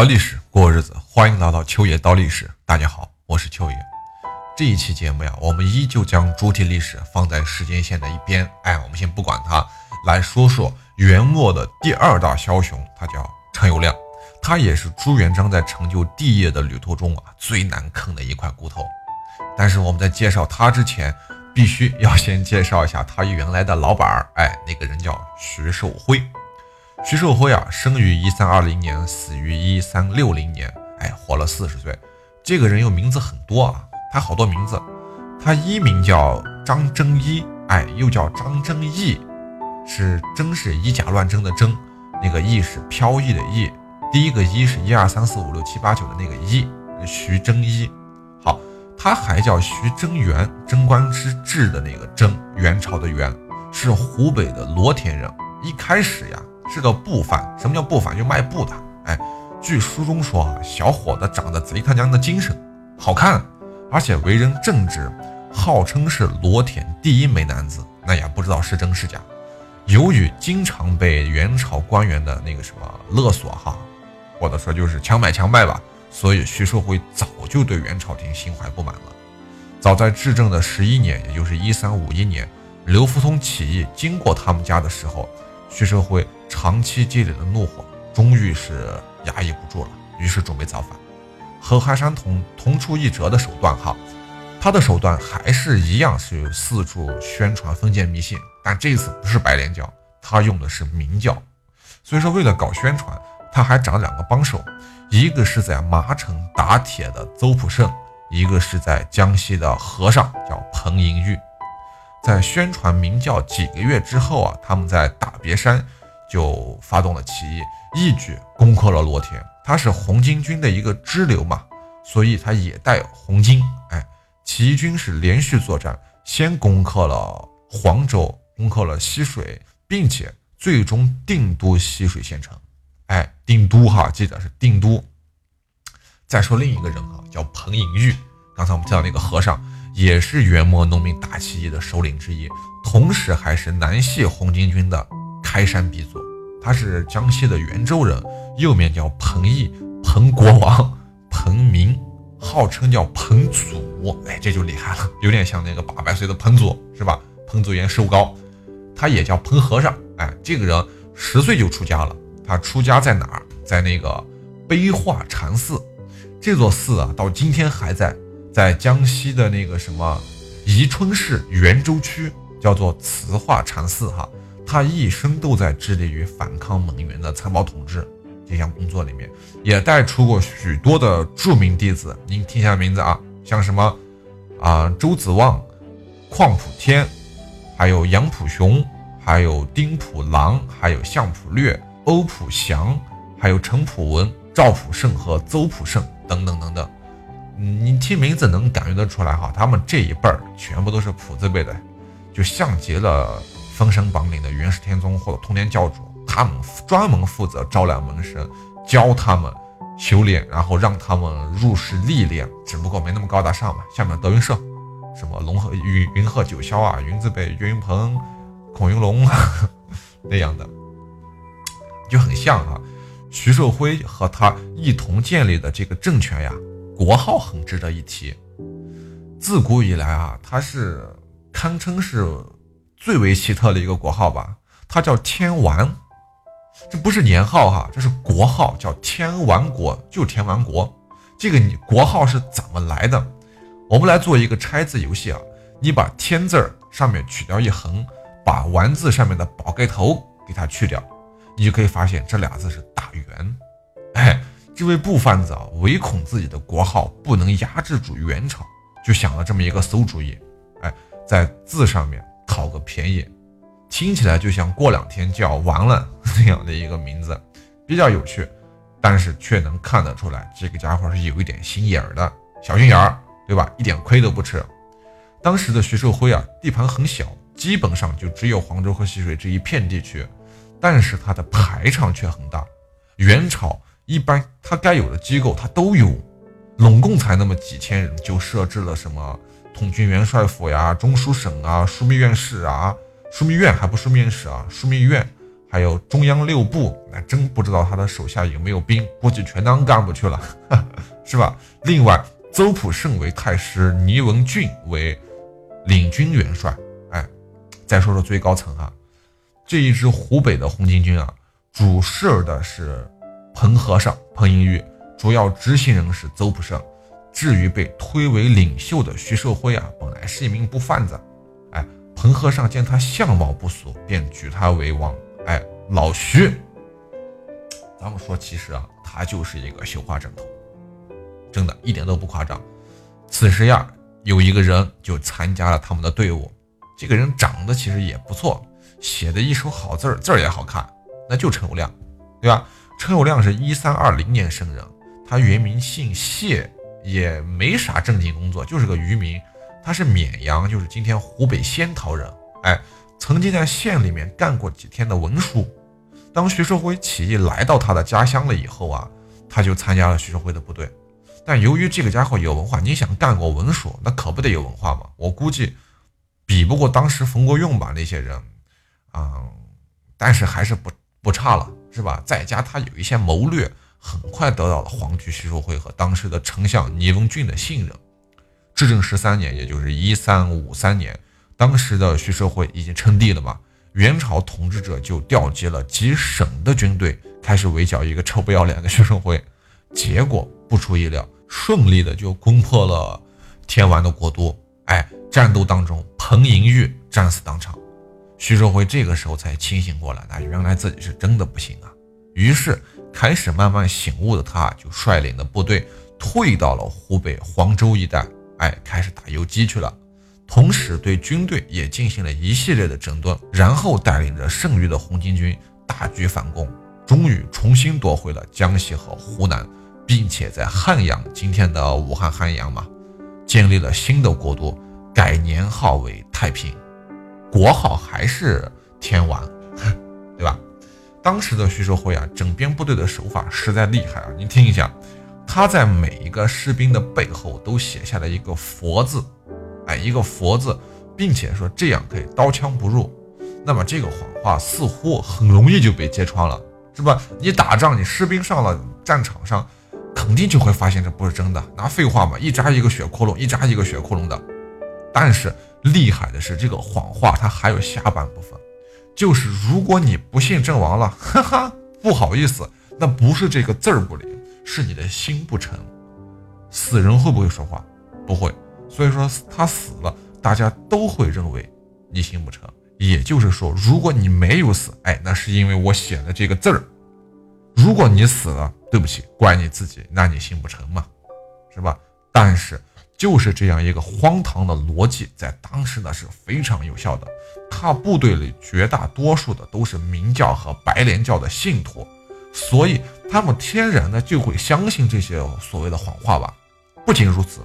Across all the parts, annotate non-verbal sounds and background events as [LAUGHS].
聊历史，过日子，欢迎来到秋野刀历史。大家好，我是秋野。这一期节目呀，我们依旧将主体历史放在时间线的一边。哎，我们先不管它，来说说元末的第二大枭雄，他叫陈友谅。他也是朱元璋在成就帝业的旅途中啊最难啃的一块骨头。但是我们在介绍他之前，必须要先介绍一下他原来的老板儿。哎，那个人叫徐寿辉。徐寿辉啊，生于一三二零年，死于一三六零年，哎，活了四十岁。这个人有名字很多啊，他好多名字。他一名叫张征一，哎，又叫张征义，是征是以假乱真的征，那个义是飘逸的逸。第一个一是一二三四五六七八九的那个一，徐征一。好，他还叫徐征元，贞观之治的那个贞，元朝的元，是湖北的罗田人。一开始呀。是个布贩，什么叫布贩？就卖布的。哎，据书中说啊，小伙子长得贼他娘的精神，好看，而且为人正直，号称是罗田第一美男子。那也不知道是真是假。由于经常被元朝官员的那个什么勒索哈，或者说就是强买强卖吧，所以徐寿辉早就对元朝廷心怀不满了。早在至正的十一年，也就是一三五一年，刘福通起义经过他们家的时候，徐寿辉。长期积累的怒火终于是压抑不住了，于是准备造反。和韩山童同出一辙的手段哈，他的手段还是一样是四处宣传封建迷信，但这次不是白莲教，他用的是明教。所以说，为了搞宣传，他还找两个帮手，一个是在麻城打铁的邹普胜，一个是在江西的和尚叫彭莹玉。在宣传明教几个月之后啊，他们在大别山。就发动了起义，一举攻克了罗田。他是红巾军的一个支流嘛，所以他也带红巾。哎，起义军是连续作战，先攻克了黄州，攻克了浠水，并且最终定都浠水县城。哎，定都哈，记得是定都。再说另一个人哈，叫彭莹玉。刚才我们提到那个和尚，也是元末农民大起义的首领之一，同时还是南系红巾军的。开山鼻祖，他是江西的袁州人，又名叫彭毅、彭国王、彭明，号称叫彭祖。哎，这就厉害了，有点像那个八百岁的彭祖，是吧？彭祖元寿高，他也叫彭和尚。哎，这个人十岁就出家了。他出家在哪儿？在那个悲化禅寺。这座寺啊，到今天还在，在江西的那个什么宜春市袁州区，叫做慈化禅寺。哈。他一生都在致力于反抗蒙元的残暴统治这项工作里面，也带出过许多的著名弟子。您听一下名字啊，像什么啊周子旺、邝普天，还有杨普雄，还有丁普郎，还有向普略、欧普祥，还有陈普文、赵普胜和邹普胜等等等等。你听名字能感觉得出来哈，他们这一辈儿全部都是普字辈的，就像极了。封神榜里的元始天宗或者通天教主，他们专门负责招揽门生，教他们修炼，然后让他们入世历练，只不过没那么高大上嘛。下面德云社，什么龙鹤云云鹤九霄啊，云字辈岳云鹏、孔云龙 [LAUGHS] 那样的，就很像哈。徐寿辉和他一同建立的这个政权呀，国号很值得一提。自古以来啊，它是堪称是。最为奇特的一个国号吧，它叫天完，这不是年号哈，这是国号，叫天完国，就天完国。这个你国号是怎么来的？我们来做一个拆字游戏啊，你把天字儿上面取掉一横，把完字上面的宝盖头给它去掉，你就可以发现这俩字是大圆。哎，这位布贩子啊，唯恐自己的国号不能压制住元朝，就想了这么一个馊主意。哎，在字上面。讨个便宜，听起来就像过两天就要完了 [LAUGHS] 那样的一个名字，比较有趣，但是却能看得出来这个家伙是有一点心眼儿的，小心眼儿，对吧？一点亏都不吃。当时的徐寿辉啊，地盘很小，基本上就只有黄州和溪水这一片地区，但是他的排场却很大。元朝一般他该有的机构他都有，拢共才那么几千人，就设置了什么？统军元帅府呀，中书省啊，枢密院事啊，枢密院还不枢密院事啊，枢密院，还有中央六部，那真不知道他的手下有没有兵，估计全当干部去了，[LAUGHS] 是吧？另外，邹普胜为太师，倪文俊为领军元帅。哎，再说说最高层啊，这一支湖北的红巾军啊，主事的是彭和尚彭英玉，主要执行人是邹普胜。至于被推为领袖的徐寿辉啊，本来是一名不贩子，哎，彭和尚见他相貌不俗，便举他为王。哎，老徐，咱们说，其实啊，他就是一个绣花枕头，真的一点都不夸张。此时呀，有一个人就参加了他们的队伍，这个人长得其实也不错，写的一手好字儿，字儿也好看，那就陈友谅，对吧？陈友谅是一三二零年生人，他原名姓谢，也没啥正经工作，就是个渔民。他是绵阳，就是今天湖北仙桃人，哎。曾经在县里面干过几天的文书。当徐寿辉起义来到他的家乡了以后啊，他就参加了徐寿辉的部队。但由于这个家伙有文化，你想干过文书，那可不得有文化嘛？我估计比不过当时冯国用吧那些人，啊，但是还是不不差了，是吧？再加他有一些谋略，很快得到了皇帝徐寿辉和当时的丞相倪文俊的信任。至正十三年，也就是一三五三年。当时的徐寿会已经称帝了嘛？元朝统治者就调集了几省的军队，开始围剿一个臭不要脸的徐寿会。结果不出意料，顺利的就攻破了天完的国都。哎，战斗当中，彭莹玉战死当场。徐寿辉这个时候才清醒过来，那原来自己是真的不行啊。于是开始慢慢醒悟的他，就率领的部队退到了湖北黄州一带，哎，开始打游击去了。同时对军队也进行了一系列的整顿，然后带领着剩余的红巾军大举反攻，终于重新夺回了江西和湖南，并且在汉阳（今天的武汉汉阳嘛）建立了新的国都，改年号为太平，国号还是天完，[LAUGHS] 对吧？当时的徐寿辉啊，整编部队的手法实在厉害啊！你听一下，他在每一个士兵的背后都写下了一个“佛”字。哎，一个佛字，并且说这样可以刀枪不入，那么这个谎话似乎很容易就被揭穿了，是吧？你打仗，你士兵上了战场上，肯定就会发现这不是真的，那废话嘛，一扎一个血窟窿，一扎一个血窟窿的。但是厉害的是，这个谎话它还有下半部分，就是如果你不信阵亡了，哈哈，不好意思，那不是这个字儿不灵，是你的心不诚。死人会不会说话？不会。所以说他死了，大家都会认为你心不诚。也就是说，如果你没有死，哎，那是因为我写的这个字儿；如果你死了，对不起，怪你自己，那你心不诚嘛，是吧？但是就是这样一个荒唐的逻辑，在当时呢是非常有效的。他部队里绝大多数的都是明教和白莲教的信徒，所以他们天然的就会相信这些所谓的谎话吧。不仅如此。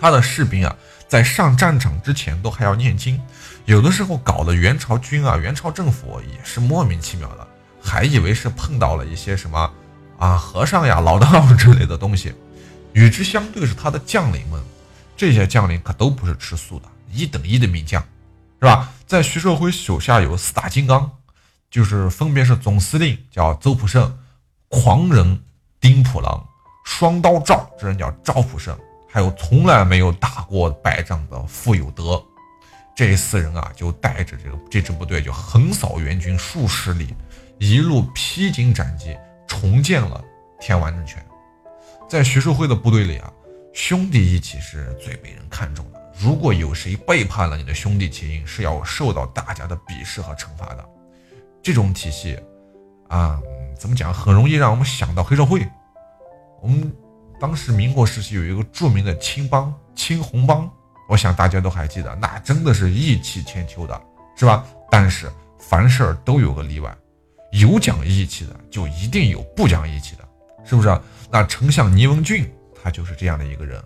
他的士兵啊，在上战场之前都还要念经，有的时候搞得元朝军啊、元朝政府也是莫名其妙的，还以为是碰到了一些什么啊和尚呀、[LAUGHS] 老道之类的东西。与之相对是他的将领们，这些将领可都不是吃素的，一等一的名将，是吧？在徐寿辉手下有四大金刚，就是分别是总司令叫邹普胜，狂人丁普郎，双刀赵这人叫赵普胜。还有从来没有打过败仗的傅有德，这四人啊，就带着这个这支部队，就横扫元军数十里，一路披荆斩棘，重建了天完政权。在徐寿辉的部队里啊，兄弟义气是最被人看重的。如果有谁背叛了你的兄弟情，是要受到大家的鄙视和惩罚的。这种体系啊，怎么讲，很容易让我们想到黑社会。我们。当时民国时期有一个著名的青帮青红帮，我想大家都还记得，那真的是义气千秋的，是吧？但是凡事都有个例外，有讲义气的，就一定有不讲义气的，是不是？那丞相倪文俊他就是这样的一个人，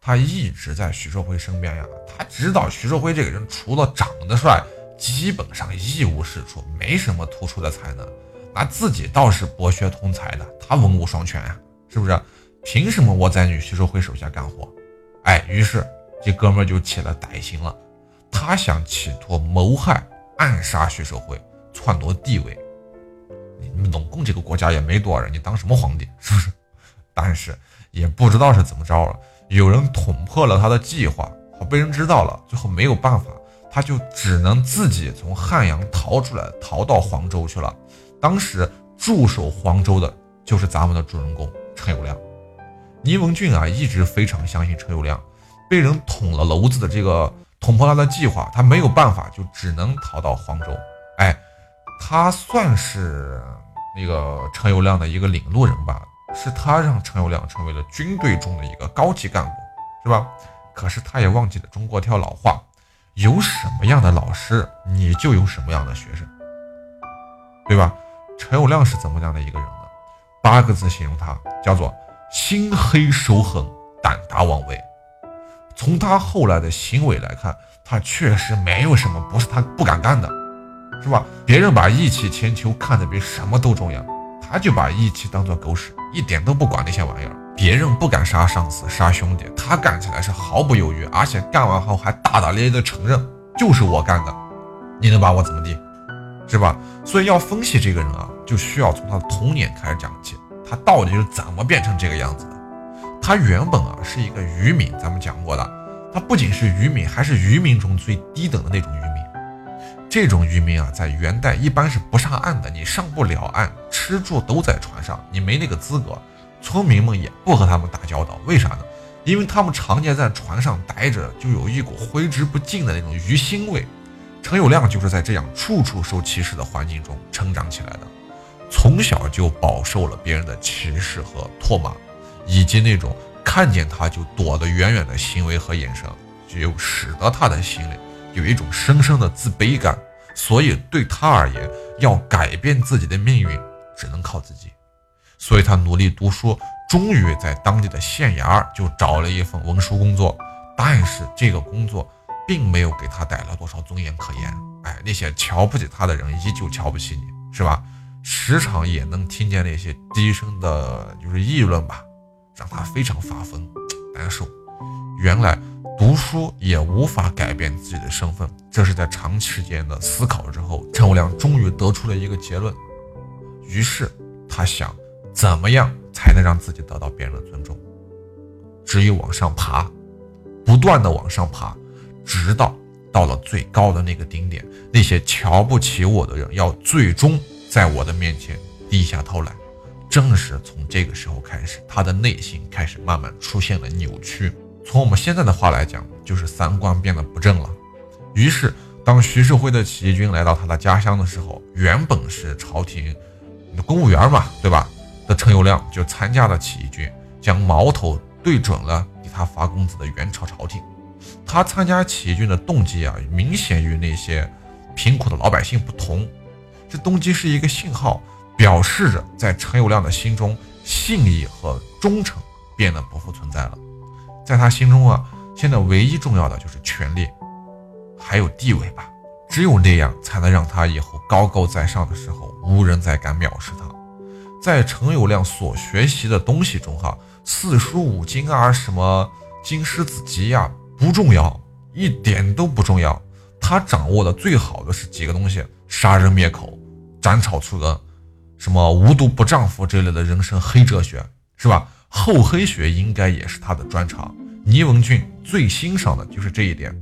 他一直在徐寿辉身边呀，他知道徐寿辉这个人除了长得帅，基本上一无是处，没什么突出的才能，那自己倒是博学通才的，他文武双全呀，是不是？凭什么我在你徐寿辉手下干活？哎，于是这哥们就起了歹心了，他想企图谋害、暗杀徐寿辉，篡夺地位。你们总共这个国家也没多少人，你当什么皇帝？[LAUGHS] 是不是？但是也不知道是怎么着了，有人捅破了他的计划，被人知道了，最后没有办法，他就只能自己从汉阳逃出来，逃到黄州去了。当时驻守黄州的就是咱们的主人公陈友谅。倪文俊啊，一直非常相信陈友谅，被人捅了娄子的这个捅破他的计划，他没有办法，就只能逃到黄州。哎，他算是那个陈友谅的一个领路人吧，是他让陈友谅成为了军队中的一个高级干部，是吧？可是他也忘记了中国一条老话：有什么样的老师，你就有什么样的学生，对吧？陈友谅是怎么样的一个人呢？八个字形容他，叫做。心黑手狠，胆大妄为。从他后来的行为来看，他确实没有什么不是他不敢干的，是吧？别人把义气千秋看得比什么都重要，他就把义气当做狗屎，一点都不管那些玩意儿。别人不敢杀上司、杀兄弟，他干起来是毫不犹豫，而且干完后还大大咧咧的承认，就是我干的，你能把我怎么地，是吧？所以要分析这个人啊，就需要从他的童年开始讲起。他到底是怎么变成这个样子的？他原本啊是一个渔民，咱们讲过的。他不仅是渔民，还是渔民中最低等的那种渔民。这种渔民啊，在元代一般是不上岸的，你上不了岸，吃住都在船上，你没那个资格。村民们也不和他们打交道，为啥呢？因为他们常年在船上待着，就有一股挥之不尽的那种鱼腥味。陈友谅就是在这样处处受歧视的环境中成长起来的。从小就饱受了别人的歧视和唾骂，以及那种看见他就躲得远远的行为和眼神，就使得他的心里有一种深深的自卑感。所以对他而言，要改变自己的命运，只能靠自己。所以他努力读书，终于在当地的县衙就找了一份文书工作。但是这个工作并没有给他带来多少尊严可言。哎，那些瞧不起他的人依旧瞧不起你，是吧？时常也能听见那些低声的，就是议论吧，让他非常发疯 [TSK] 难受。原来读书也无法改变自己的身份，这是在长时间的思考之后，陈友谅终于得出了一个结论。于是他想，怎么样才能让自己得到别人的尊重？只有往上爬，不断的往上爬，直到到了最高的那个顶点，那些瞧不起我的人要最终。在我的面前低下头来，正是从这个时候开始，他的内心开始慢慢出现了扭曲。从我们现在的话来讲，就是三观变得不正了。于是，当徐世辉的起义军来到他的家乡的时候，原本是朝廷公务员嘛，对吧？的陈友谅就参加了起义军，将矛头对准了给他发工资的元朝朝廷。他参加起义军的动机啊，明显与那些贫苦的老百姓不同。这动机是一个信号，表示着在陈友谅的心中，信义和忠诚变得不复存在了。在他心中啊，现在唯一重要的就是权力，还有地位吧。只有那样，才能让他以后高高在上的时候，无人再敢藐视他。在陈友谅所学习的东西中，哈，四书五经啊，什么经师子集呀，不重要，一点都不重要。他掌握的最好的是几个东西：杀人灭口。斩草除根，什么无毒不丈夫这类的人生黑哲学，是吧？厚黑学应该也是他的专长。倪文俊最欣赏的就是这一点，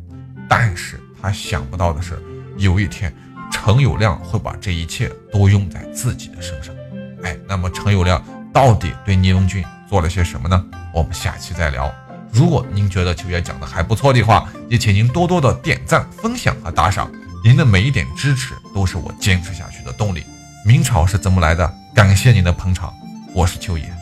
但是他想不到的是，有一天陈友谅会把这一切都用在自己的身上。哎，那么陈友谅到底对倪文俊做了些什么呢？我们下期再聊。如果您觉得秋爷讲的还不错的话，也请您多多的点赞、分享和打赏。您的每一点支持都是我坚持下去的动力。明朝是怎么来的？感谢您的捧场，我是秋野。